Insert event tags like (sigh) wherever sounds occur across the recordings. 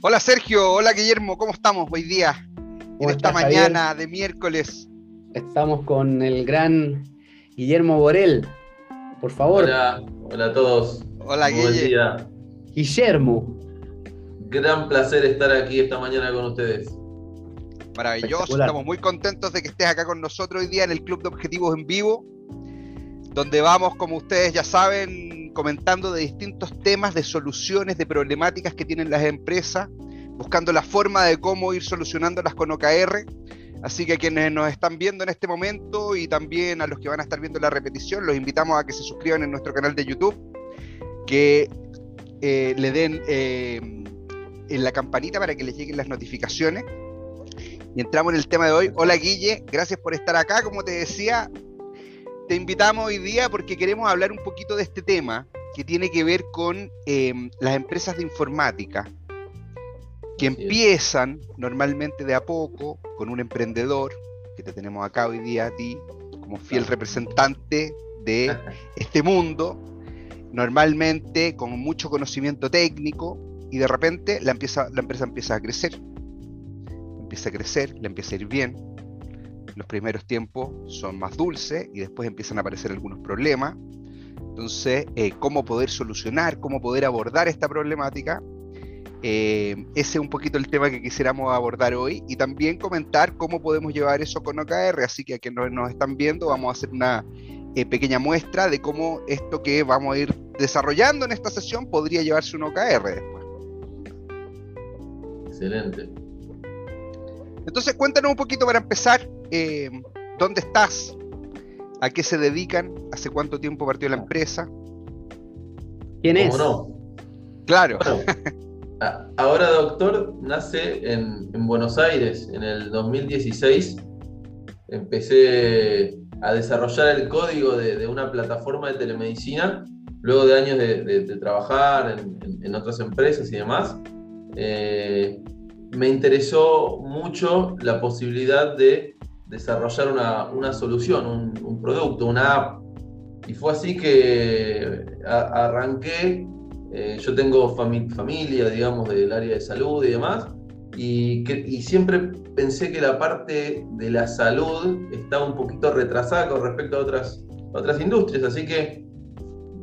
Hola Sergio, hola Guillermo, ¿cómo estamos hoy día? En esta mañana de miércoles. Estamos con el gran Guillermo Borel. Por favor. Hola, hola a todos. Hola Guillermo. Guillermo. Gran placer estar aquí esta mañana con ustedes. Maravilloso, estamos muy contentos de que estés acá con nosotros hoy día en el Club de Objetivos en Vivo, donde vamos, como ustedes ya saben, comentando de distintos temas, de soluciones, de problemáticas que tienen las empresas, buscando la forma de cómo ir solucionándolas con OKR. Así que a quienes nos están viendo en este momento y también a los que van a estar viendo la repetición, los invitamos a que se suscriban en nuestro canal de YouTube, que eh, le den eh, en la campanita para que les lleguen las notificaciones. Y entramos en el tema de hoy. Hola Guille, gracias por estar acá. Como te decía, te invitamos hoy día porque queremos hablar un poquito de este tema que tiene que ver con em, las empresas de informática, que empiezan normalmente de a poco con un emprendedor, que te tenemos acá hoy día a ti como fiel representante de (laughs) este mundo, normalmente con mucho conocimiento técnico, y de repente la, empieza, la empresa empieza a crecer, empieza a crecer, le empieza a ir bien, los primeros tiempos son más dulces y después empiezan a aparecer algunos problemas. Entonces, eh, cómo poder solucionar, cómo poder abordar esta problemática, eh, ese es un poquito el tema que quisiéramos abordar hoy y también comentar cómo podemos llevar eso con OKR. Así que a quienes nos están viendo, vamos a hacer una eh, pequeña muestra de cómo esto que vamos a ir desarrollando en esta sesión podría llevarse un OKR después. Excelente. Entonces, cuéntanos un poquito para empezar, eh, ¿dónde estás? ¿A qué se dedican? ¿Hace cuánto tiempo partió la empresa? ¿Quién es? no? Claro. (laughs) ahora Doctor nace en, Buenos Aires en el 2016. Empecé a desarrollar el código de, una plataforma de telemedicina, luego de años de, trabajar en, otras empresas y demás. Eh, me interesó mucho la posibilidad de desarrollar una, solución, un, producto, una app. Y fue así que arranqué, eh, yo tengo familia, digamos, del área de salud y demás, y, siempre pensé que la parte de la salud estaba un poquito retrasada con respecto a otras, a otras industrias, así que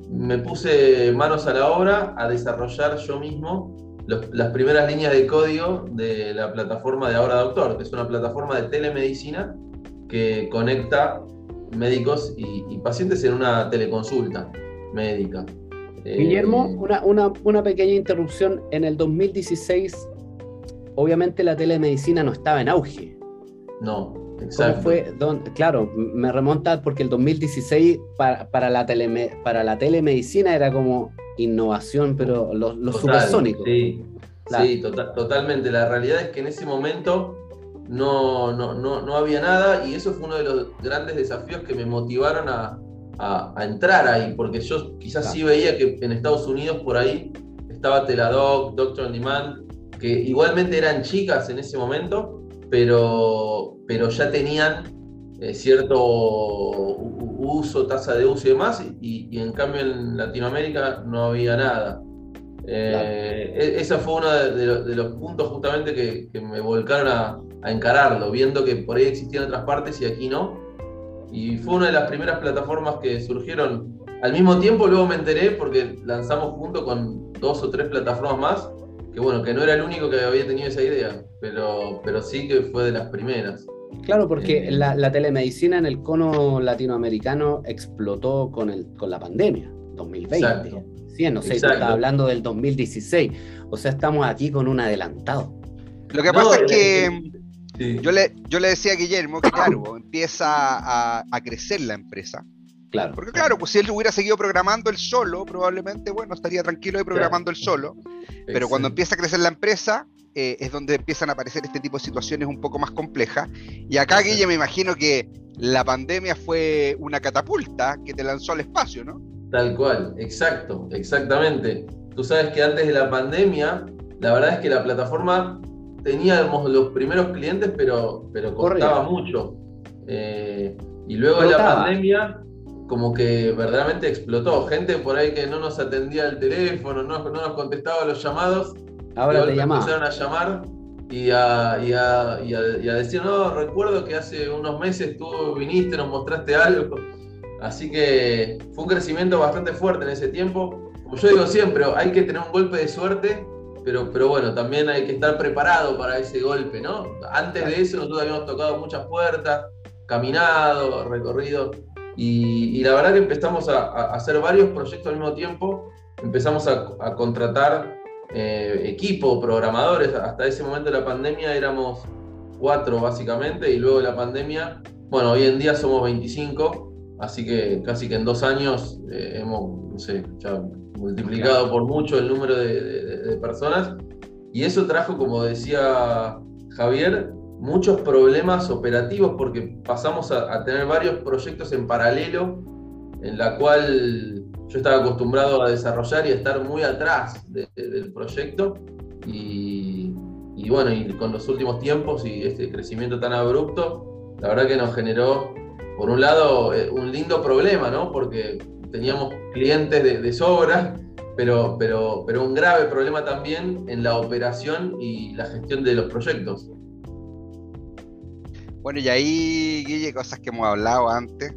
me puse manos a la obra a desarrollar yo mismo las primeras líneas de código de la plataforma de Ahora Doctor, que es una plataforma de telemedicina que conecta médicos y, pacientes en una teleconsulta médica. Guillermo, eh, una, pequeña interrupción. En el 2016, obviamente la telemedicina no estaba en auge. No, exacto. fue? claro, me remonta porque el 2016 para, la para la telemedicina era como innovación, pero los, los supersónicos. Sí, sí tota-, totalmente. La realidad es que en ese momento no, no, no, había nada y eso fue uno de los grandes desafíos que me motivaron a, entrar ahí, porque yo quizás sí veía que en Estados Unidos por ahí estaba Teladoc, Doctor on Demand, que igualmente eran chicas en ese momento, pero, pero ya tenían eh, cierto uso, tasa de uso y demás, y, en cambio en Latinoamérica no había nada. Eh, e, ese fue uno de, los, puntos justamente que, me volcaron a, encararlo, viendo que por ahí existían otras partes y aquí no. Y fue una de las primeras plataformas que surgieron al mismo tiempo, luego me enteré porque lanzamos junto con dos o tres plataformas más, que bueno, que no era el único que había tenido esa idea, pero, pero sí que fue de las primeras. Claro, porque la, telemedicina en el cono latinoamericano explotó con, el, con la pandemia, 2020. Exacto. Sí, no sé, estaba hablando del 2016. O sea, estamos aquí con un adelantado. Lo que pasa es que yo, le, yo le decía a Guillermo que, claro, (coughs) empieza a, a crecer la empresa. Claro. Porque claro, pues si él hubiera seguido programando él solo, probablemente, bueno, estaría tranquilo y programando él solo. Pero cuando empieza a crecer la empresa, eh, es donde empiezan a aparecer este tipo de situaciones un poco más complejas. Y acá, Guille, me imagino que la pandemia fue una catapulta que te lanzó al espacio, ¿no? Tal cual, exacto, exactamente. Tú sabes que antes de la pandemia, la verdad es que la plataforma teníamos los primeros clientes, pero, pero costaba mucho. Eh, y luego de la pandemia, como que verdaderamente explotó. Gente por ahí que no nos atendía el teléfono, no, no nos contestaba los llamados Ahora te llaman. empezaron a llamar y a, y, a, y, a, decir, no, recuerdo que hace unos meses tú viniste, nos mostraste algo. Así que fue un crecimiento bastante fuerte en ese tiempo. Como yo digo siempre, hay que tener un golpe de suerte, pero, pero bueno, también hay que estar preparado para ese golpe, ¿no? Antes de eso nosotros habíamos tocado muchas puertas, caminado, recorrido, y, la verdad que empezamos a, hacer varios proyectos al mismo tiempo, empezamos a, contratar eh, equipo, programadores, hasta ese momento de la pandemia éramos cuatro básicamente, y luego de la pandemia, bueno, hoy en día somos 25, así que casi que en dos años eh, hemos, no sé, ya multiplicado por mucho el número de personas, y eso trajo, como decía Javier, muchos problemas operativos porque pasamos a, tener varios proyectos en paralelo en la cual yo estaba acostumbrado a desarrollar y a estar muy atrás del proyecto y, bueno, y con los últimos tiempos y este crecimiento tan abrupto, la verdad que nos generó, por un lado, eh, un lindo problema, ¿no? Porque teníamos clientes de, sobra, pero, pero, pero un grave problema también en la operación y la gestión de los proyectos. Bueno, y ahí, Guille, cosas que hemos hablado antes,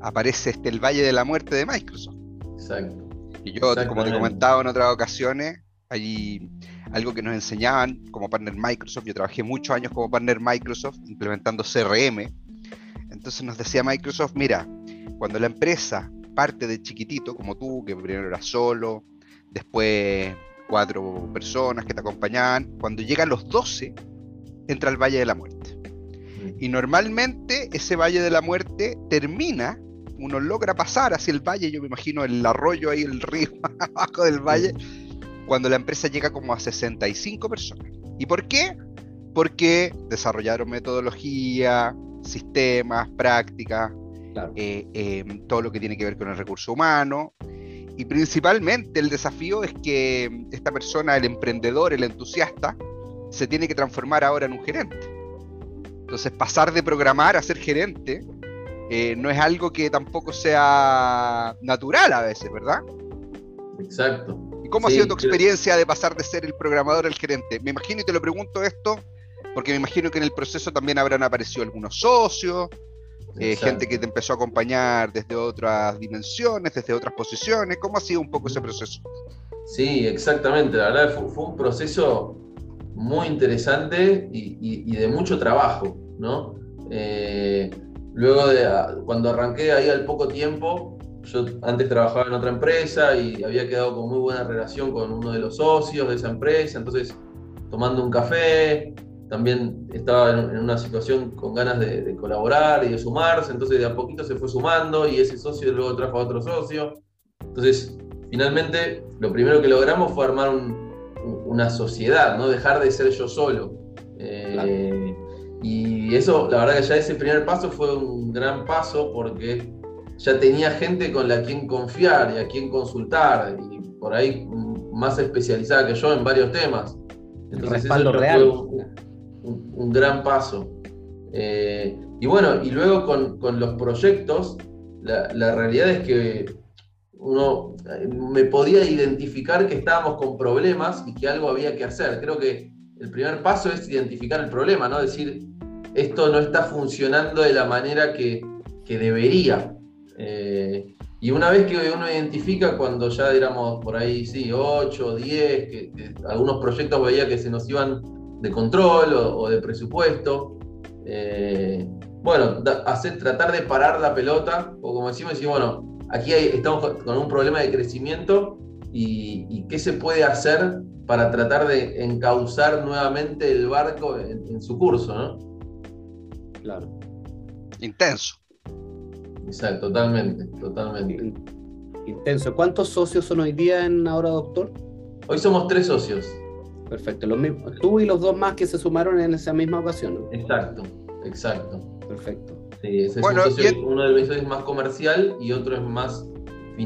aparece este el Valle de la Muerte de Microsoft. Exacto. Y yo, como te he comentado en otras ocasiones, hay algo que nos enseñaban como partner Microsoft. Yo trabajé muchos años como partner Microsoft implementando CRM. Entonces nos decía Microsoft, mira, cuando la empresa parte de chiquitito, como tú, que primero era solo, después cuatro personas que te acompañaban, cuando llegan los 12, entra al Valle de la Muerte. Y normalmente ese valle de la muerte termina, uno logra pasar hacia el valle, yo me imagino el arroyo ahí, el río (laughs) abajo del valle, cuando la empresa llega como a 65 personas. ¿Y por qué? Porque desarrollaron metodología, sistemas, prácticas, eh, em, todo lo que tiene que ver con el recurso humano. Y principalmente el desafío es que esta persona, el emprendedor, el entusiasta, se tiene que transformar ahora en un gerente. Entonces, pasar de programar a ser gerente eh, no es algo que tampoco sea natural a veces, ¿verdad? Exacto. ¿Y cómo ha sido tu experiencia de pasar de ser el programador al gerente? Me imagino, y te lo pregunto esto, porque me imagino que en el proceso también habrán aparecido algunos socios, eh, gente que te empezó a acompañar desde otras dimensiones, desde otras posiciones. ¿Cómo ha sido un poco ese proceso? Sí, exactamente. La verdad fue, fue un proceso muy interesante y, de mucho trabajo, ¿no? Eh, luego de cuando arranqué ahí al poco tiempo, yo antes trabajaba en otra empresa y había quedado con muy buena relación con uno de los socios de esa empresa, entonces tomando un café, también estaba en, una situación con ganas de, colaborar y de sumarse, entonces de a poquito se fue sumando y ese socio luego trajo a otro socio. Entonces, finalmente, lo primero que logramos fue armar un, una sociedad, ¿no? Dejar de ser yo solo. Eh, y eso, la verdad que ya ese primer paso fue un gran paso porque ya tenía gente con la quien confiar y a quien consultar, y por ahí más especializada que yo en varios temas. Entonces, respaldo real. Fue un, gran paso. Eh, y bueno, y luego con, los proyectos, la, la realidad es que uno eh, me podía identificar que estábamos con problemas y que algo había que hacer. Creo que el primer paso es identificar el problema, ¿no? Decir, esto no está funcionando de la manera que, debería. Eh, y una vez que uno identifica, cuando ya éramos por ahí, sí, 8, 10, que, algunos proyectos veía que se nos iban de control o, de presupuesto, eh, bueno, hacer, tratar de parar la pelota, o como decimos, decir, bueno, aquí estamos con un problema de crecimiento y, qué se puede hacer para tratar de encauzar nuevamente el barco en, su curso, ¿no? Claro. Intenso. Exacto, totalmente, totalmente. Intenso. ¿Cuántos socios son hoy día en Ahora Doctor? Hoy somos tres socios. Perfecto, los mismos, tú y los dos más que se sumaron en esa misma ocasión. ¿no? Exacto, exacto. Perfecto. Sí, ese bueno, es uno de los es más comercial y otro es más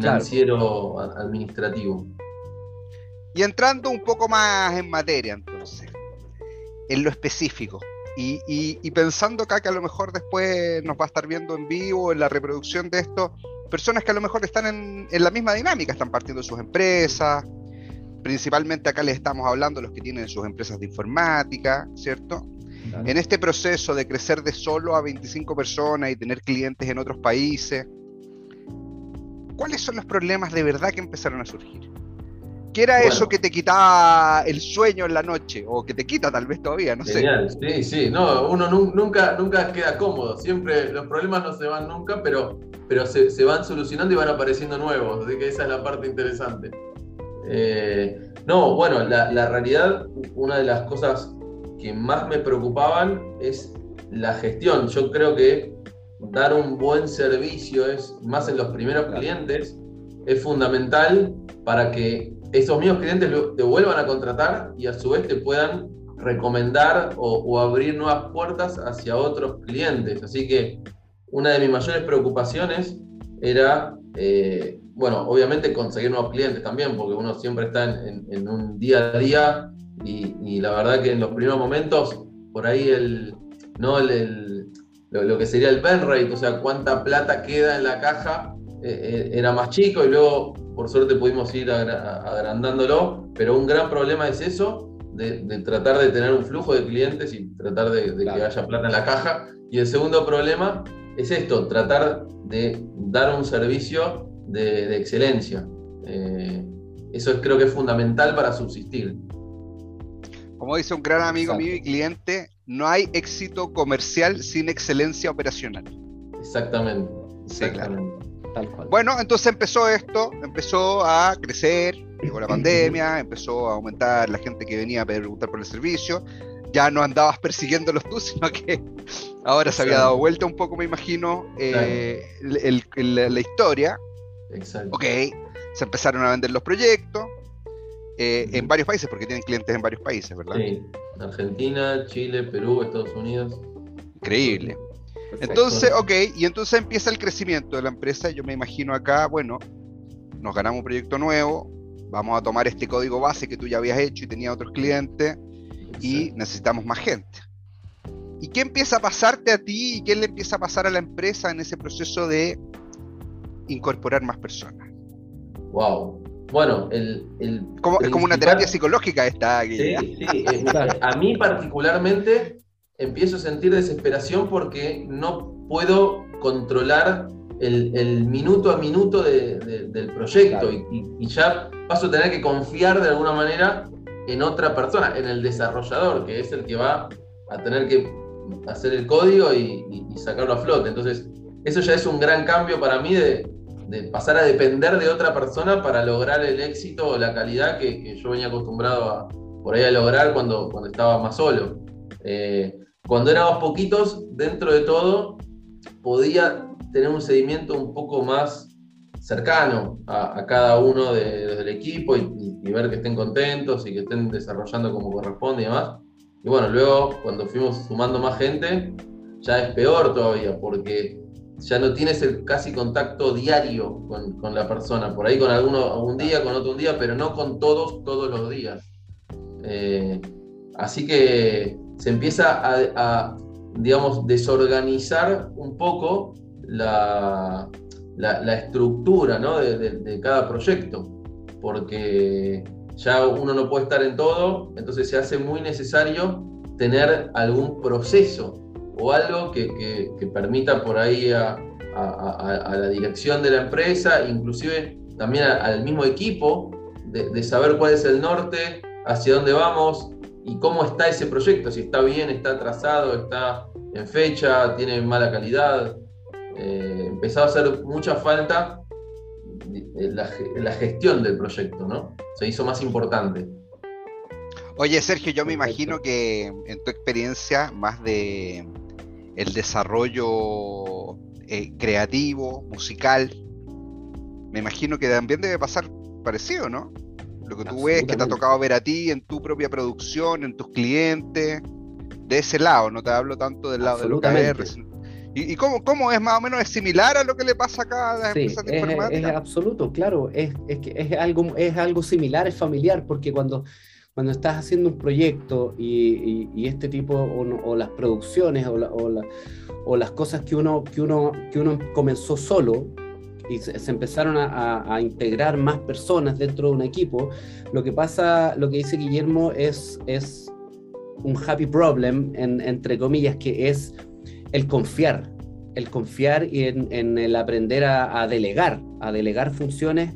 financiero administrativo. Y entrando un poco más en materia, entonces, en lo específico, y, pensando acá que a lo mejor después nos va a estar viendo en vivo, en la reproducción de esto, personas que a lo mejor están en, en la misma dinámica, están partiendo sus empresas, principalmente acá les estamos hablando los que tienen sus empresas de informática, ¿cierto? En este proceso de crecer de solo a 25 personas y tener clientes en otros países, ¿cuáles son los problemas de verdad que empezaron a surgir? ¿Qué era eso que te quitaba el sueño en la noche? O que te quita tal vez todavía, no Genial. sé. Sí, sí, no, uno nunca, nunca queda cómodo. Siempre los problemas no se van nunca, pero, pero se, van solucionando y van apareciendo nuevos. Así que esa es la parte interesante. Eh, no, bueno, la, la realidad, una de las cosas que más me preocupaban es la gestión. Yo creo que dar un buen servicio, es más en los primeros clientes, es fundamental para que esos mismos clientes te vuelvan a contratar y a su vez te puedan recomendar o, abrir nuevas puertas hacia otros clientes. Así que una de mis mayores preocupaciones era, eh, bueno, obviamente conseguir nuevos clientes también, porque uno siempre está en, un día a día y, la verdad que en los primeros momentos, por ahí el, ¿no? el, lo, que sería el pen rate, o sea, cuánta plata queda en la caja, eh, eh, era más chico y luego por suerte pudimos ir agrandándolo, pero un gran problema es eso, de, tratar de tener un flujo de clientes y tratar de, que haya plata en la caja. Y el segundo problema es esto, tratar de dar un servicio de, excelencia. Eh, eso creo que es fundamental para subsistir. Como dice un gran amigo mío y cliente, no hay éxito comercial sin excelencia operacional. Exactamente. exactamente. Bueno, entonces empezó esto, empezó a crecer, llegó la pandemia, (clears throat) empezó a aumentar la gente que venía a preguntar por el servicio. Ya no andabas persiguiéndolos tú, (laughs) sino que ahora se había dado vuelta un poco, me imagino, eh, la historia. Exacto. Ok, se empezaron a vender los proyectos eh, en varios países, porque tienen clientes en varios países, ¿verdad? Sí, Argentina, Chile, Perú, Estados Unidos. Increíble. Entonces, ok, y entonces empieza el crecimiento de la empresa. Yo me imagino acá, bueno, nos ganamos un proyecto nuevo, vamos a tomar este código base que tú ya habías hecho y tenía otros clientes y necesitamos más gente. ¿Y qué empieza a pasarte a ti y qué le empieza a pasar a la empresa en ese proceso de incorporar más personas? Wow. Bueno, el, como, es como una terapia psicológica esta. Sí, sí. Eh, a mí particularmente empiezo a sentir desesperación porque no puedo controlar el, minuto a minuto del proyecto y, ya paso a tener que confiar de alguna manera en otra persona, en el desarrollador, que es el que va a tener que hacer el código y, sacarlo a flote. Entonces, eso ya es un gran cambio para mí de, pasar a depender de otra persona para lograr el éxito o la calidad que, yo venía acostumbrado a por ahí lograr cuando, cuando estaba más solo. Eh, cuando éramos poquitos, dentro de todo, podía tener un seguimiento un poco más cercano a, cada uno del equipo y, ver que estén contentos y que estén desarrollando como corresponde y demás. Y bueno, luego cuando fuimos sumando más gente, ya es peor todavía, porque ya no tienes el casi contacto diario con, la persona, por ahí con alguno un día, con otro un día, pero no con todos todos los días. Eh, así que se empieza a, digamos, desorganizar un poco la, estructura de, cada proyecto, porque ya uno no puede estar en todo, entonces se hace muy necesario tener algún proceso o algo que, permita por ahí a, la dirección de la empresa, inclusive también al mismo equipo, de, saber cuál es el norte, hacia dónde vamos, y cómo está ese proyecto, si está bien, está atrasado, está en fecha, tiene mala calidad. Eh, empezaba a hacer mucha falta la, la, gestión del proyecto, ¿no? Se hizo más importante. Oye, Sergio, yo me imagino que en tu experiencia, más de el desarrollo eh, creativo, musical, me imagino que también debe pasar parecido, ¿no? Lo que tú ves que te ha tocado ver a ti en tu propia producción, en tus clientes, de ese lado, no te hablo tanto del lado de lo que ¿Y, y cómo, cómo, es más o menos es similar a lo que le pasa acá a las empresas de informática? Es absoluto, claro, es, es, que es algo, es algo similar, es familiar, porque cuando, cuando estás haciendo un proyecto y, y, este tipo, o, las producciones o, o, o, las cosas que uno, que, uno, que uno comenzó solo, y se, empezaron a, integrar más personas dentro de un equipo, lo que pasa, lo que dice Guillermo es, es un happy problem, entre comillas, que es el confiar, el confiar y en, el aprender a, delegar, a delegar funciones,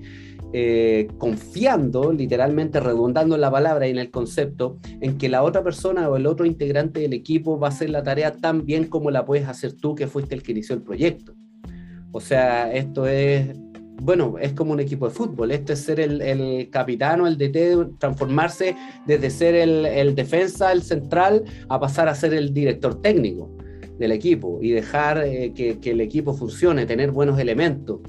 eh, confiando, literalmente redundando en la palabra y en el concepto, en que la otra persona o el otro integrante del equipo va a hacer la tarea tan bien como la puedes hacer tú, que fuiste el que inició el proyecto. O sea, esto es, bueno, es como un equipo de fútbol. Esto es ser el, capitán o el DT, transformarse desde ser el, defensa, el central, a pasar a ser el director técnico del equipo y dejar eh, que el equipo funcione, tener buenos elementos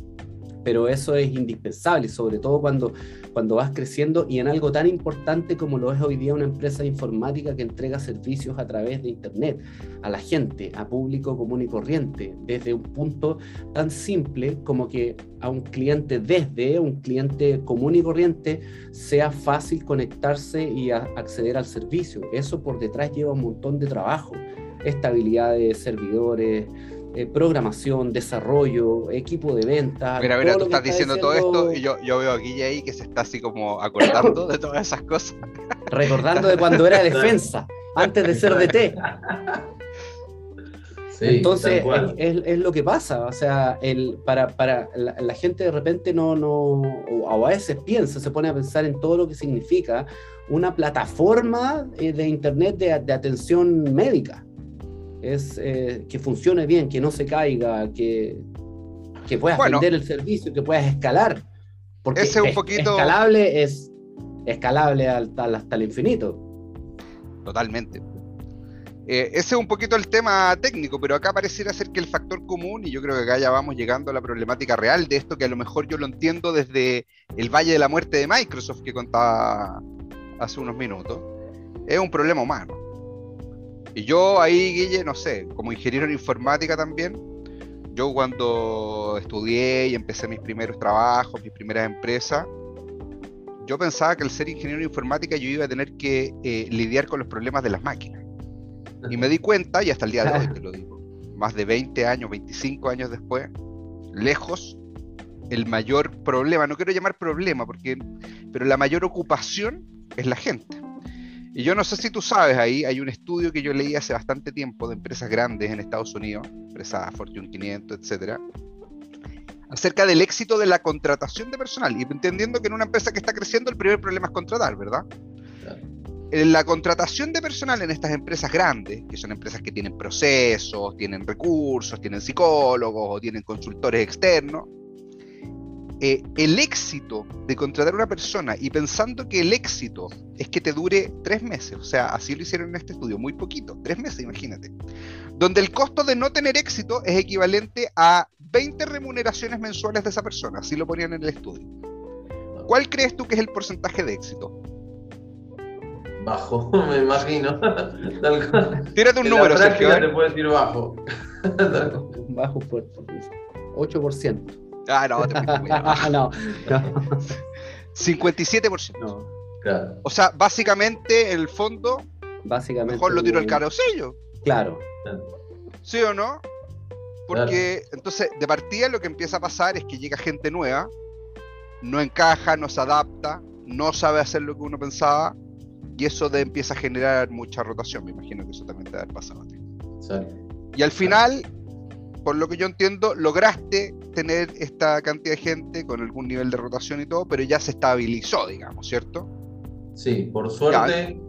pero eso es indispensable, sobre todo cuando, cuando vas creciendo y en algo tan importante como lo es hoy día una empresa informática que entrega servicios a través de Internet a la gente, a público común y corriente, desde un punto tan simple como que a un cliente desde un cliente común y corriente sea fácil conectarse y acceder al servicio. Eso por detrás lleva un montón de trabajo, estabilidad de servidores, eh, programación, desarrollo, equipo de venta. Mira, mira, tú estás diciendo todo esto y yo, yo veo a Guille ahí que se está así como (laughs) acordando de todas esas cosas. Recordando de cuando era defensa, antes de ser DT. Entonces, es, lo que pasa, o sea, el, para, para la, gente de repente no, no, o a veces piensa, se pone a pensar en todo lo que significa una plataforma eh, de Internet de, de atención médica es eh, que funcione bien, que no se caiga, que, que puedas vender el servicio, que puedas escalar. Porque ese un poquito... escalable es escalable hasta, hasta el infinito. Totalmente. Eh, ese es un poquito el tema técnico, pero acá pareciera ser que el factor común, y yo creo que acá ya vamos llegando a la problemática real de esto, que a lo mejor yo lo entiendo desde el Valle de la Muerte de Microsoft que contaba hace unos minutos, es un problema humano. Y yo ahí, Guille, no sé, como ingeniero en informática también, yo cuando estudié y empecé mis primeros trabajos, mis primeras empresas, yo pensaba que al ser ingeniero en informática yo iba a tener que eh, lidiar con los problemas de las máquinas. Y me di cuenta, y hasta el día de hoy te lo digo, (laughs) más de 20 años, 25 años después, lejos, el mayor problema, no quiero llamar problema, porque, pero la mayor ocupación es la gente. Y yo no sé si tú sabes ahí, hay un estudio que yo leí hace bastante tiempo de empresas grandes en Estados Unidos, empresas Fortune 500, etcétera, acerca del éxito de la contratación de personal. Y entendiendo que en una empresa que está creciendo, el primer problema es contratar, ¿verdad? La contratación de personal en estas empresas grandes, que son empresas que tienen procesos, tienen recursos, tienen psicólogos o tienen consultores externos, eh, el éxito de contratar a una persona y pensando que el éxito es que te dure tres meses, o sea, así lo hicieron en este estudio, muy poquito, tres meses, imagínate, donde el costo de no tener éxito es equivalente a 20 remuneraciones mensuales de esa persona, así lo ponían en el estudio. ¿Cuál crees tú que es el porcentaje de éxito? Bajo, (laughs) me imagino. (laughs) Tírate un número, Sergio. Te puedes decir bajo. (laughs) bajo por 8%. Ah, no, te (laughs) no, (laughs) no. 57%. No, claro. O sea, básicamente, en el fondo, básicamente, mejor lo tiro al carosello. Claro. ¿Sí o no? Porque entonces, de partida lo que empieza a pasar es que llega gente nueva, no encaja, no se adapta, no sabe hacer lo que uno pensaba, y eso de, empieza a generar mucha rotación. Me imagino que eso también te ha pasado a ti. Y al final, por lo que yo entiendo, lograste tener esta cantidad de gente con algún nivel de rotación y todo, pero ya se estabilizó, digamos, ¿cierto? Sí, por suerte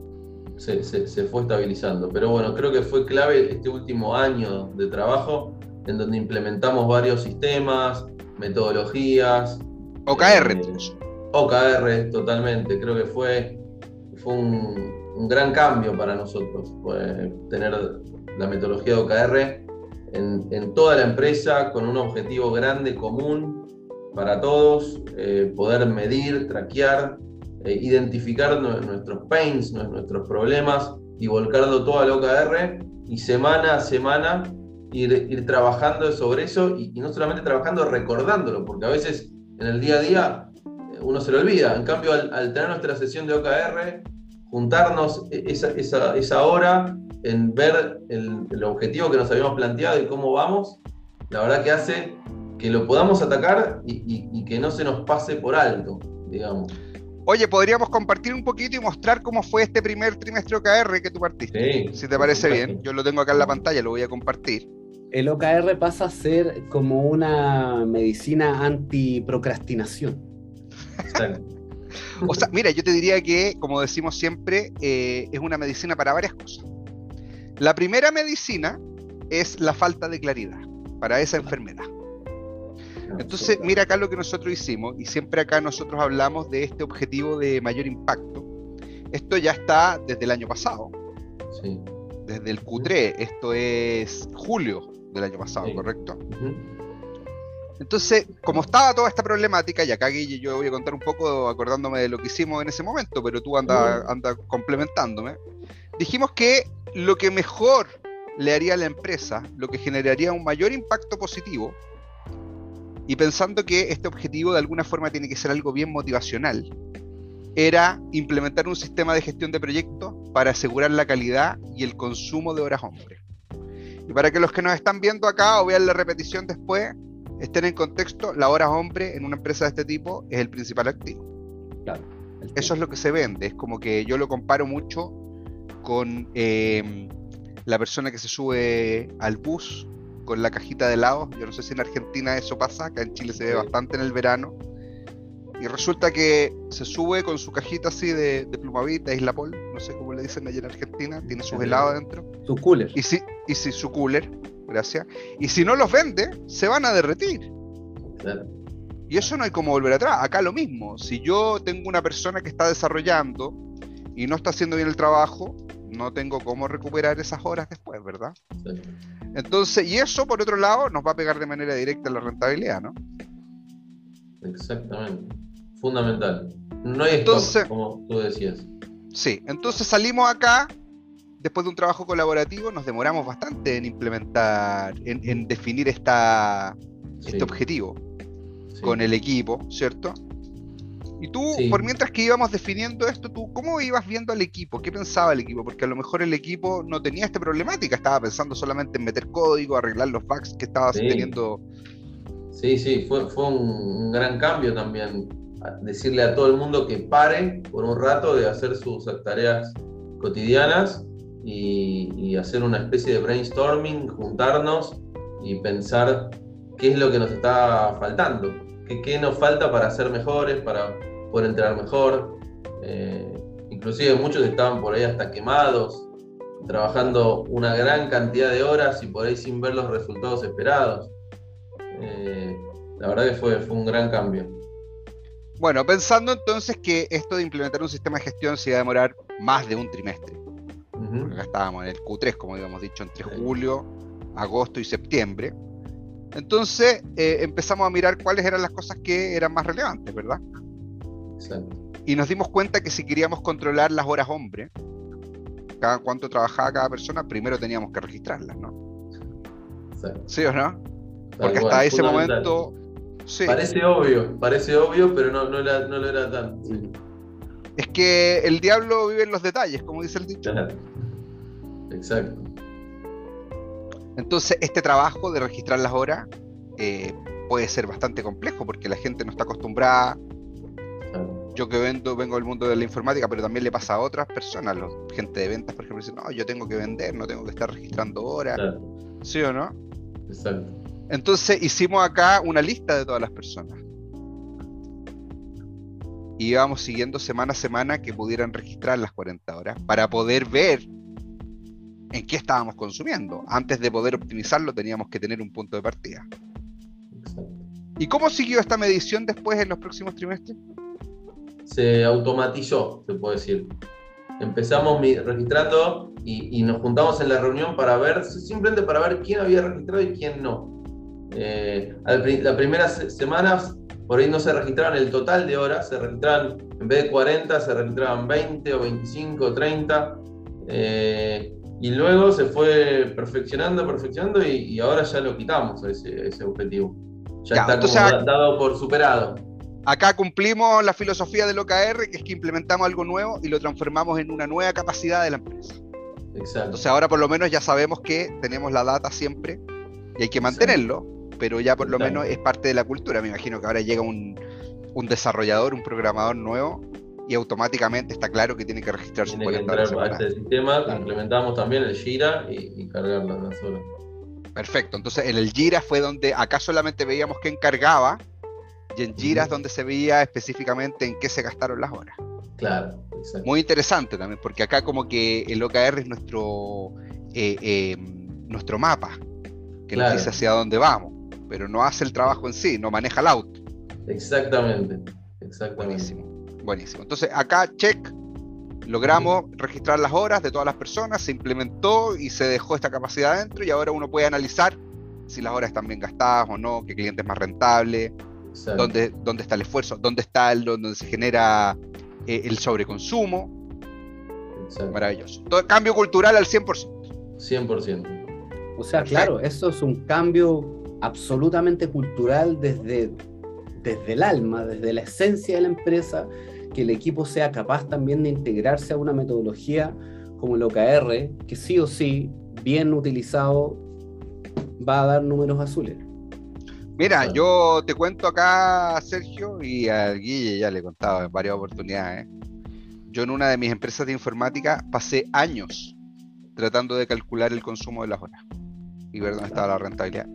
se, se, fue estabilizando. Pero bueno, creo que fue clave este último año de trabajo en donde implementamos varios sistemas, metodologías. OKR. Eh, OKR, totalmente. Creo que fue, fue un, un gran cambio para nosotros, tener la metodología de OKR en, toda la empresa con un objetivo grande, común para todos, eh, poder medir, traquear, eh, identificar nuestros pains, nuestros problemas y volcarlo todo al OKR y semana a semana ir, trabajando sobre eso y, no solamente trabajando, recordándolo, porque a veces en el día a día eh, uno se lo olvida. En cambio, al, tener nuestra sesión de OKR, juntarnos e, esa, esa, esa hora en ver el, objetivo que nos habíamos planteado y cómo vamos, la verdad que hace que lo podamos atacar y, que no se nos pase por alto, digamos. Oye, podríamos compartir un poquito y mostrar cómo fue este primer trimestre OKR que tú partiste. si te parece bien, yo lo tengo acá en la pantalla, lo voy a compartir. El OKR pasa a ser como una medicina antiprocrastinación. (laughs) o sea, mira, yo te diría que, como decimos siempre, eh, es una medicina para varias cosas. La primera medicina es la falta de claridad para esa enfermedad. Entonces, mira acá lo que nosotros hicimos, y siempre acá nosotros hablamos de este objetivo de mayor impacto. Esto ya está desde el año pasado. Sí. Desde el Q3, esto es julio del año pasado, ¿correcto? Entonces, como estaba toda esta problemática, y acá Guille, yo voy a contar un poco acordándome de lo que hicimos en ese momento, pero tú anda, anda complementándome, dijimos que lo que mejor le haría a la empresa, lo que generaría un mayor impacto positivo, y pensando que este objetivo de alguna forma tiene que ser algo bien motivacional, era implementar un sistema de gestión de proyectos para asegurar la calidad y el consumo de horas hombre. Y para que los que nos están viendo acá o vean la repetición después, estén en contexto, la hora hombre en una empresa de este tipo es el principal activo. Eso es lo que se vende, es como que yo lo comparo mucho con eh, la persona que se sube al bus con la cajita de helado. Yo no sé si en Argentina eso pasa, acá en Chile se ve bastante en el verano. Y resulta que se sube con su cajita así de, de plumavita, Isla Pol, no sé cómo le dicen allá en Argentina, tiene sus helados adentro. Su cooler. Y si, y si su cooler, Y si no los vende, se van a derretir. Y eso no hay como volver atrás. Acá lo mismo. Si yo tengo una persona que está desarrollando y no está haciendo bien el trabajo, no tengo cómo recuperar esas horas después, ¿verdad? Entonces, y eso por otro lado nos va a pegar de manera directa en la rentabilidad, ¿no? Exactamente. Fundamental. No hay entonces, como tú decías. Sí, entonces salimos acá, después de un trabajo colaborativo, nos demoramos bastante en implementar, en, definir esta, este objetivo con el equipo, ¿cierto? Y tú, por mientras que íbamos definiendo esto, tú, ¿cómo ibas viendo al equipo? ¿Qué pensaba el equipo? Porque a lo mejor el equipo no tenía esta problemática, estaba pensando solamente en meter código, arreglar los bugs que estabas teniendo. Sí, sí, fue, fue un, gran cambio también. Decirle a todo el mundo que pare por un rato de hacer sus tareas cotidianas y, hacer una especie de brainstorming, juntarnos y pensar qué es lo que nos está faltando, qué, qué nos falta para ser mejores, para poder entrenar mejor. Eh, inclusive muchos estaban por ahí hasta quemados, trabajando una gran cantidad de horas y por ahí sin ver los resultados esperados. Eh, la verdad que fue, fue un gran cambio. Bueno, pensando entonces que esto de implementar un sistema de gestión se iba a demorar más de un trimestre. Acá estábamos en el Q3, como habíamos dicho, entre julio, agosto y septiembre. Entonces eh, empezamos a mirar cuáles eran las cosas que eran más relevantes, ¿verdad? Y nos dimos cuenta que si queríamos controlar las horas hombre, cada cuánto trabajaba cada persona, primero teníamos que registrarlas, ¿no? ¿Sí o no? Porque hasta ese momento. Parece obvio, parece obvio, pero no, no, lo era tanto. Es que el diablo vive en los detalles, como dice el dicho. Exacto. Entonces, este trabajo de registrar las horas eh, puede ser bastante complejo porque la gente no está acostumbrada yo que vendo, vengo del mundo de la informática, pero también le pasa a otras personas, los, gente de ventas, por ejemplo, dicen, no, yo tengo que vender, no tengo que estar registrando horas. ¿Sí o no? Exacto. Entonces hicimos acá una lista de todas las personas. Y íbamos siguiendo semana a semana que pudieran registrar las 40 horas para poder ver en qué estábamos consumiendo. Antes de poder optimizarlo teníamos que tener un punto de partida. Exacto. ¿Y cómo siguió esta medición después en los próximos trimestres? se automatizó, se puede decir. Empezamos registrando y, nos juntamos en la reunión para ver, simplemente para ver quién había registrado y quién no. Eh, las primeras semanas por ahí no se registraban el total de horas, se registraban, en vez de 40, se registraban 20 o 25 o 30. Y luego se fue perfeccionando, perfeccionando y, ahora ya lo quitamos ese, ese objetivo. Ya, está dado por superado. Acá cumplimos la filosofía del OKR, que es que implementamos algo nuevo y lo transformamos en una nueva capacidad de la empresa. Exacto. Entonces ahora por lo menos ya sabemos que tenemos la data siempre y hay que mantenerlo, pero ya por lo menos es parte de la cultura. Me imagino que ahora llega un, un desarrollador, un programador nuevo y automáticamente está claro que tiene que registrar su tiene a este sistema, implementamos también el Gira y, cargar las horas. Perfecto, entonces en el Gira fue donde acá solamente veíamos que encargaba y en Gira es donde se veía específicamente en qué se gastaron las horas. Claro, exacto. Muy interesante también, porque acá como que el OKR es nuestro, eh, eh, nuestro mapa, que nos dice hacia dónde vamos, pero no hace el trabajo en sí, no maneja el auto. Exactamente, exactamente. Buenísimo, buenísimo. Entonces acá, check, logramos registrar las horas de todas las personas, se implementó y se dejó esta capacidad adentro y ahora uno puede analizar si las horas están bien gastadas o no, qué cliente es más rentable, dónde, dónde, está el esfuerzo, dónde está el, donde se genera eh, el sobreconsumo. Maravilloso. Todo, cambio cultural al 100%. 100%. O sea, claro, eso es un cambio absolutamente cultural desde, desde el alma, desde la esencia de la empresa, que el equipo sea capaz también de integrarse a una metodología como el OKR, que sí o sí, bien utilizado, va a dar números azules. Mira, yo te cuento acá, Sergio, y a Guille ya le he contado en varias oportunidades. Yo en una de mis empresas de informática pasé años tratando de calcular el consumo de las horas y ver dónde estaba la rentabilidad.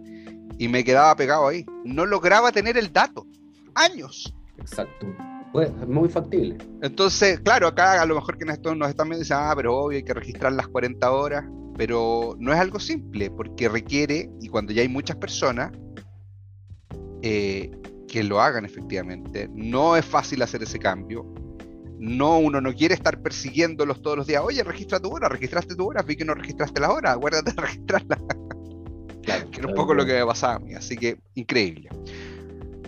Y me quedaba pegado ahí. No lograba tener el dato. Años. Exacto. Pues muy factible. Entonces, claro, acá a lo mejor que nos están viendo dicen, ah, pero obvio hay que registrar las 40 horas. Pero no es algo simple, porque requiere, y cuando ya hay muchas personas, eh, que lo hagan efectivamente. No es fácil hacer ese cambio. No, uno no quiere estar persiguiéndolos todos los días. Oye, registra tu hora, registraste tu hora, vi que no registraste las horas, acuérdate de (laughs) registrarla. que era un poco lo que me pasaba a mí, así que increíble.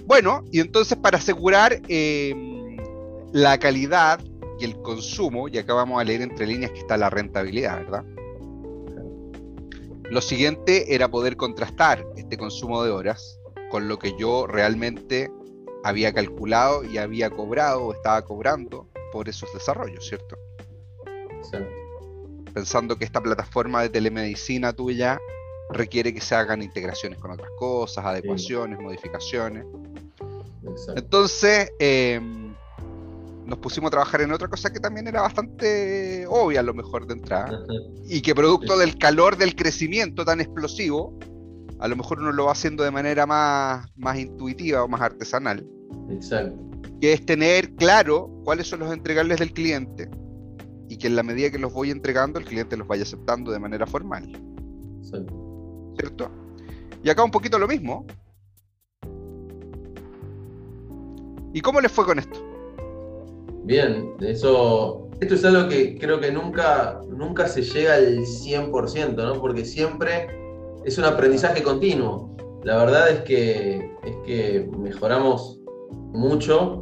Bueno, y entonces para asegurar em, la calidad y el consumo, y acá vamos a leer entre líneas que está la rentabilidad, ¿verdad? Lo siguiente era poder contrastar este consumo de horas con lo que yo realmente había calculado y había cobrado o estaba cobrando por esos desarrollos, ¿cierto? Pensando que esta plataforma de telemedicina tuya requiere que se hagan integraciones con otras cosas, adecuaciones, modificaciones. Entonces, em, nos pusimos a trabajar en otra cosa que también era bastante obvia a lo mejor de entrada, y que producto del calor del crecimiento tan explosivo, a lo mejor uno lo va haciendo de manera más, más intuitiva o más artesanal. Exacto. Que es tener claro cuáles son los entregables del cliente y que en la medida que los voy entregando, el cliente los vaya aceptando de manera formal. Exacto. ¿Cierto? Y acá un poquito lo mismo. ¿Y cómo les fue con esto? Bien, eso, esto es algo que creo que nunca, nunca se llega al 100%, ¿no? Porque siempre es un aprendizaje continuo. La verdad es que, es que mejoramos mucho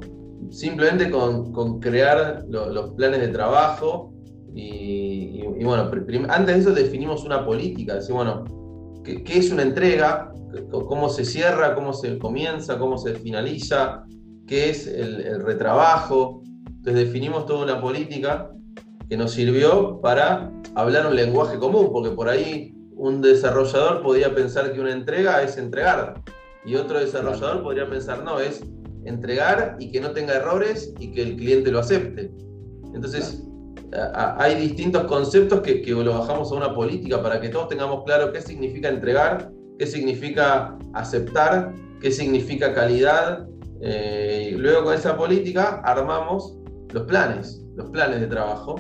simplemente con, crear los planes de trabajo y, bueno, antes de eso definimos una política, decir, bueno, ¿qué, es una entrega? ¿Cómo se cierra? ¿Cómo se comienza? ¿Cómo se finaliza? ¿Qué es el retrabajo? Entonces definimos toda una política que nos sirvió para hablar un lenguaje común, porque por ahí un desarrollador podría pensar que una entrega es entregar y otro desarrollador podría pensar, no, es entregar y que no tenga errores y que el cliente lo acepte. Entonces, hay distintos conceptos que, que, lo bajamos a una política para que todos tengamos claro qué significa entregar, qué significa aceptar, qué significa calidad. Eh, luego con esa política armamos los planes, los planes de trabajo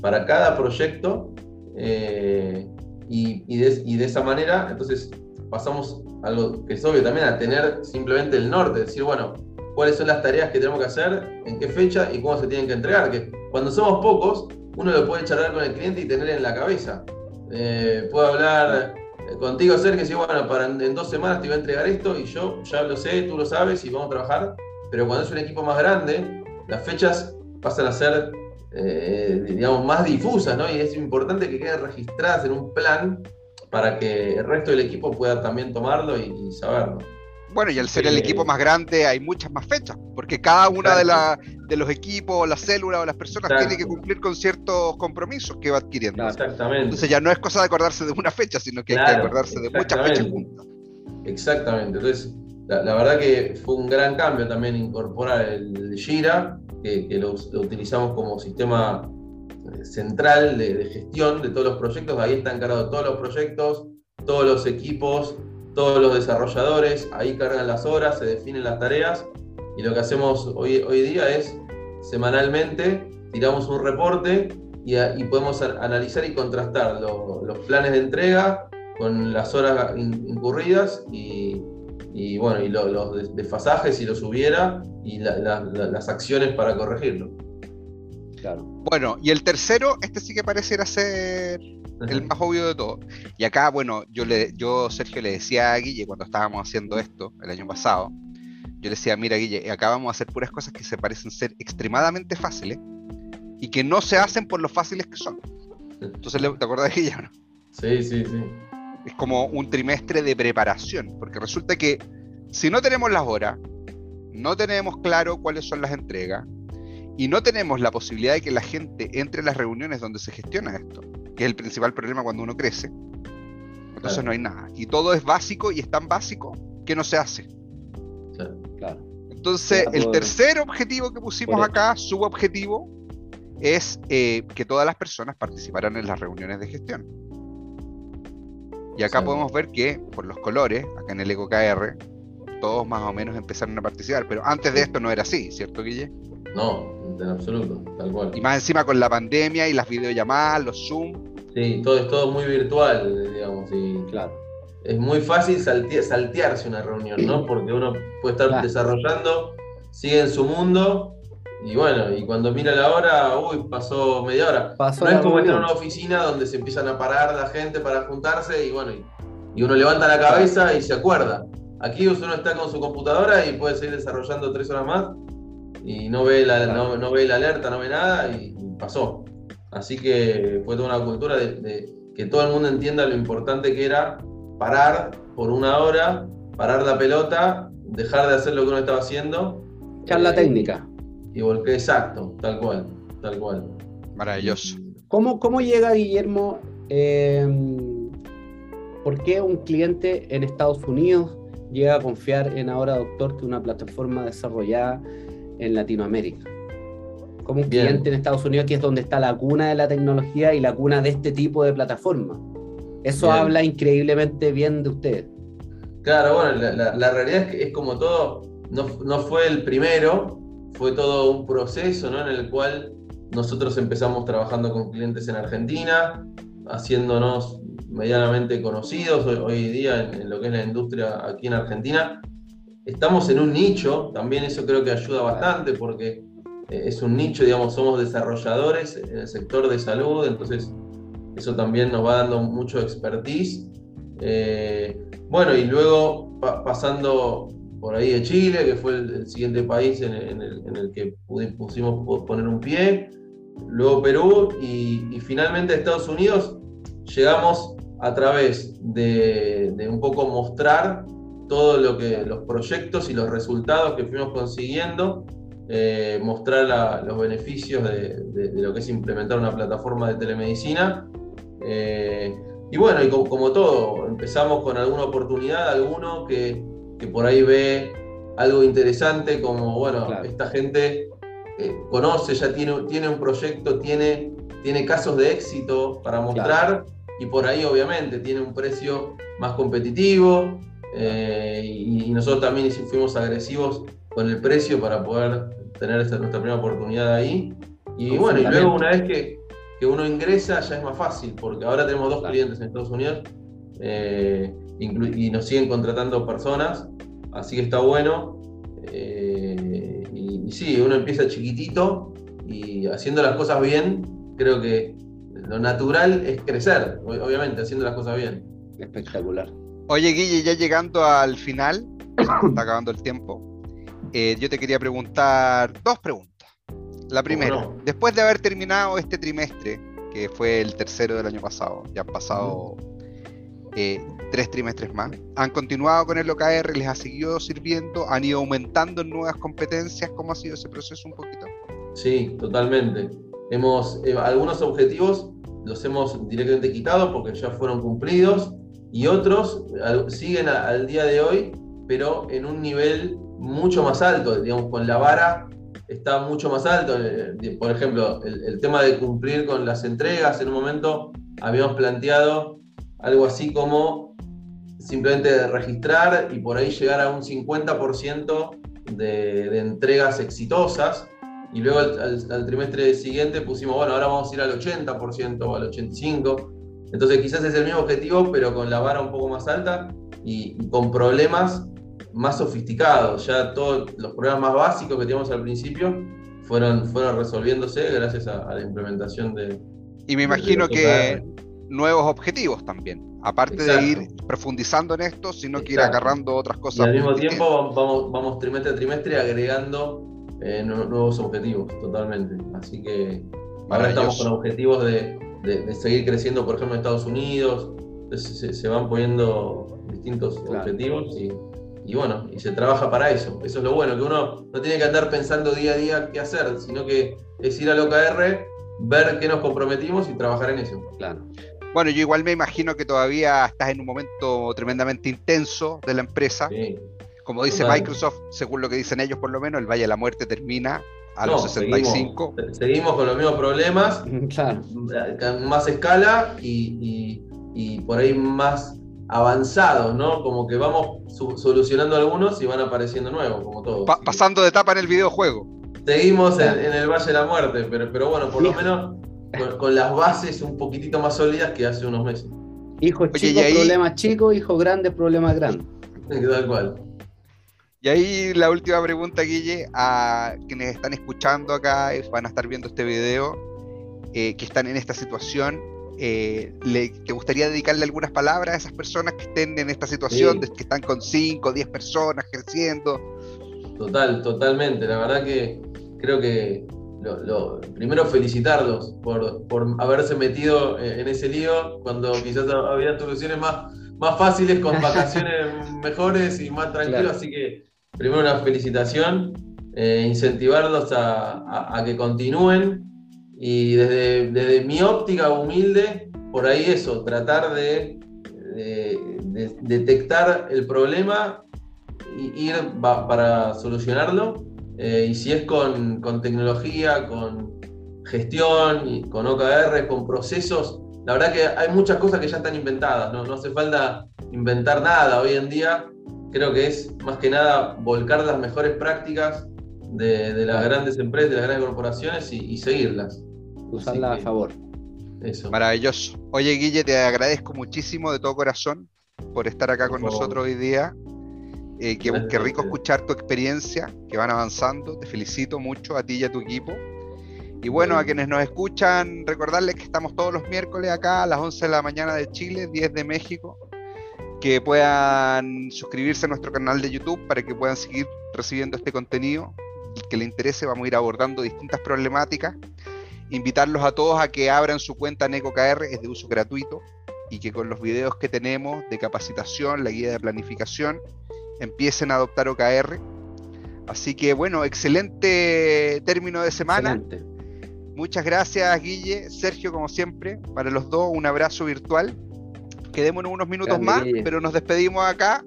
para cada proyecto eh, y, de, esa manera, entonces pasamos a algo que es obvio también, a tener simplemente el norte, decir, bueno, cuáles son las tareas que tenemos que hacer, en qué fecha y cómo se tienen que entregar. Que cuando somos pocos, uno lo puede charlar con el cliente y tener en la cabeza. Eh, puedo hablar eh, contigo, Sergio, y decir, bueno, para en, dos semanas te voy a entregar esto y yo ya lo sé, tú lo sabes y vamos a trabajar. Pero cuando es un equipo más grande, las fechas pasan a ser eh, digamos, más difusas, ¿no? Y es importante que queden registradas en un plan para que el resto del equipo pueda también tomarlo y, saberlo. Bueno, y al ser el equipo más grande hay muchas más fechas, porque cada una de, la, de los equipos, las células o las personas tiene que cumplir con ciertos compromisos que va adquiriendo. Exactamente. Entonces ya no es cosa de acordarse de una fecha, sino que hay que acordarse de muchas fechas juntas. Exactamente. Entonces, la, verdad que fue un gran cambio también incorporar el, Gira, que, lo, utilizamos como sistema eh, central de, gestión de todos los proyectos. Ahí están cargados todos los proyectos, todos los equipos, todos los desarrolladores. Ahí cargan las horas, se definen las tareas. Y lo que hacemos hoy, hoy día es semanalmente tiramos un reporte y, podemos analizar y contrastar los planes de entrega con las horas incurridas y, bueno, y los desfasajes si los hubiera y las acciones para corregirlo. Claro. Bueno, y el tercero, este sí que pareciera ser el más obvio de todo. Y acá, bueno, yo, le, yo Sergio le decía a Guille cuando estábamos haciendo esto el año pasado, yo le decía, mira Guille, acá vamos a hacer puras cosas que se parecen ser extremadamente fáciles y que no se hacen por lo fáciles que son. Entonces, ¿te acuerdas de? No? Sí, sí, sí. Es como un trimestre de preparación, porque resulta que si no tenemos las horas, no tenemos claro cuáles son las entregas y no tenemos la posibilidad de que la gente entre en las reuniones donde se gestiona esto, que es el principal problema cuando uno crece, entonces no hay nada. Y todo es básico y es tan básico que no se hace. Claro. Entonces, el tercer objetivo que pusimos acá, subobjetivo, es eh, que todas las personas participaran en las reuniones de gestión. Y acá podemos ver que, por los colores, acá en el EcoKR, todos más o menos empezaron a participar. Pero antes de esto no era así, ¿cierto, Guille? No, en absoluto, tal cual. Y más encima con la pandemia y las videollamadas, los Zoom. Sí, todo es todo muy virtual, digamos, y claro. Es muy fácil saltearse una reunión, ¿no? Porque uno puede estar desarrollando, sigue en su mundo y bueno, y cuando mira la hora, uy, pasó media hora. no es como en una oficina donde se empiezan a parar la gente para juntarse y bueno, y, uno levanta la cabeza y se acuerda. Aquí uno está con su computadora y puede seguir desarrollando tres horas más y no ve la, no, ve la alerta, no ve nada y, pasó. Así que fue toda una cultura de, que todo el mundo entienda lo importante que era parar por una hora, parar la pelota, dejar de hacer lo que uno estaba haciendo. Charla técnica y volqué exacto, tal cual, tal cual. Maravilloso. ¿Cómo, cómo llega Guillermo? Em, ¿Por qué un cliente en Estados Unidos llega a confiar en Ahora Doctor, que es una plataforma desarrollada en Latinoamérica? Como un cliente en Estados Unidos, que es donde está la cuna de la tecnología y la cuna de este tipo de plataforma. Eso habla increíblemente bien de usted. Claro, bueno, la, realidad es que es como todo, no, no, fue el primero, fue todo un proceso en el cual nosotros empezamos trabajando con clientes en Argentina, haciéndonos medianamente conocidos hoy, día en, lo que es la industria aquí en Argentina. Estamos en un nicho, también eso creo que ayuda bastante porque eh, es un nicho, digamos, somos desarrolladores en el sector de salud, entonces eso también nos va dando mucho expertise. Eh, bueno, y luego pasando por ahí de Chile, que fue el, siguiente país en, el, que pusimos poner un pie, luego Perú y, finalmente Estados Unidos. Llegamos a través de, un poco mostrar todo lo que los proyectos y los resultados que fuimos consiguiendo, eh, mostrar los beneficios de, lo que es implementar una plataforma de telemedicina. Eh, y bueno, y como, todo, empezamos con alguna oportunidad, alguno que, que por ahí ve algo interesante, como, bueno, esta gente eh, conoce, ya tiene, tiene un proyecto, tiene, tiene casos de éxito para mostrar y por ahí obviamente tiene un precio más competitivo eh, y, nosotros también fuimos agresivos con el precio para poder tener esta, nuestra primera oportunidad ahí. Y bueno, y luego una vez que, que, uno ingresa ya es más fácil, porque ahora tenemos dos clientes en Estados Unidos eh, y nos siguen contratando personas, así que está bueno. Eh, y, sí, uno empieza chiquitito y haciendo las cosas bien, creo que lo natural es crecer, obviamente, haciendo las cosas bien. Espectacular. Oye, Guille, ya llegando al final, (coughs) está acabando el tiempo, eh, yo te quería preguntar dos preguntas. La primera, después de haber terminado este trimestre, que fue el tercero del año pasado, ya han pasado eh, tres trimestres más. Han continuado con el OKR, les ha seguido sirviendo, han ido aumentando en nuevas competencias. ¿Cómo ha sido ese proceso un poquito? Sí, totalmente. Hemos, eh, algunos objetivos los hemos directamente quitado porque ya fueron cumplidos y otros siguen al día de hoy, pero en un nivel mucho más alto, digamos, con la vara está mucho más alto. Eh, por ejemplo, el, tema de cumplir con las entregas, en un momento habíamos planteado algo así como simplemente registrar y por ahí llegar a un 50% de, entregas exitosas. Y luego al, trimestre siguiente pusimos, bueno, ahora vamos a ir al 80% o al 85%. Entonces quizás es el mismo objetivo, pero con la vara un poco más alta y, con problemas más sofisticados. Ya todos los problemas más básicos que teníamos al principio fueron, fueron resolviéndose gracias a, la implementación de... Y me imagino que nuevos objetivos también. Aparte de ir profundizando en esto, sino que ir agarrando otras cosas. Y al mismo tiempo vamos, vamos trimestre a trimestre agregando eh, nuevos objetivos, totalmente. Así que ahora estamos con objetivos de, seguir creciendo, por ejemplo, en Estados Unidos. se, van poniendo distintos objetivos y, y, bueno, y se trabaja para eso. Eso es lo bueno, que uno no tiene que andar pensando día a día qué hacer, sino que es ir al OKR, ver qué nos comprometimos y trabajar en eso. Claro. Bueno, yo igual me imagino que todavía estás en un momento tremendamente intenso de la empresa. Como dice Microsoft, según lo que dicen ellos por lo menos, el Valle de la Muerte termina a los 65. Seguimos, con los mismos problemas, (laughs) claro. más escala y, por ahí más avanzados, ¿no? Como que vamos solucionando algunos y van apareciendo nuevos, como todos. pasando de etapa en el videojuego. Seguimos en, el Valle de la Muerte, pero, pero bueno, por lo menos con, las bases un poquitito más sólidas que hace unos meses. Hijo chico, problema chico, hijo grande, problema grande. (laughs) Tal cual. Y ahí la última pregunta, Guille, a quienes están escuchando acá, van a estar viendo este video, eh, que están en esta situación, eh, ¿te gustaría dedicarle algunas palabras a esas personas que estén en esta situación, que están con 5 o 10 personas creciendo? Total, totalmente. La verdad que creo que lo, primero felicitarlos por, haberse metido en ese lío cuando quizás había soluciones más, más fáciles con (laughs) vacaciones mejores y más tranquilos. Así que primero una felicitación, eh, incentivarlos a, que continúen y desde, desde, mi óptica humilde, por ahí eso, tratar de, detectar el problema e ir para solucionarlo eh, y si es con, tecnología, con gestión, y con OKR, con procesos, la verdad que hay muchas cosas que ya están inventadas, no, hace falta inventar nada. Hoy en día creo que es más que nada volcar las mejores prácticas de, las grandes empresas, de las grandes corporaciones y, seguirlas. Usarlas a favor. Eso. Maravilloso. Oye, Guille, te agradezco muchísimo de todo corazón por estar acá con nosotros hoy día. Eh, qué, rico escuchar tu experiencia, que van avanzando. Te felicito mucho a ti y a tu equipo. Y bueno, a quienes nos escuchan, recordarles que estamos todos los miércoles acá a las 11 de la mañana de Chile, 10 de México. Que puedan suscribirse a nuestro canal de YouTube para que puedan seguir recibiendo este contenido. El que le interese, vamos a ir abordando distintas problemáticas. Invitarlos a todos a que abran su cuenta en EcoKR, es de uso gratuito. Y que con los videos que tenemos de capacitación, la guía de planificación, empiecen a adoptar OKR. Así que bueno, excelente término de semana. Muchas gracias, Guille. Sergio, como siempre, para los dos, un abrazo virtual. Quedémonos unos minutos más, pero nos despedimos acá.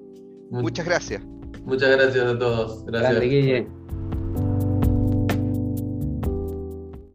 Muchas gracias. Muchas gracias a todos. Gracias. Grande, Guille.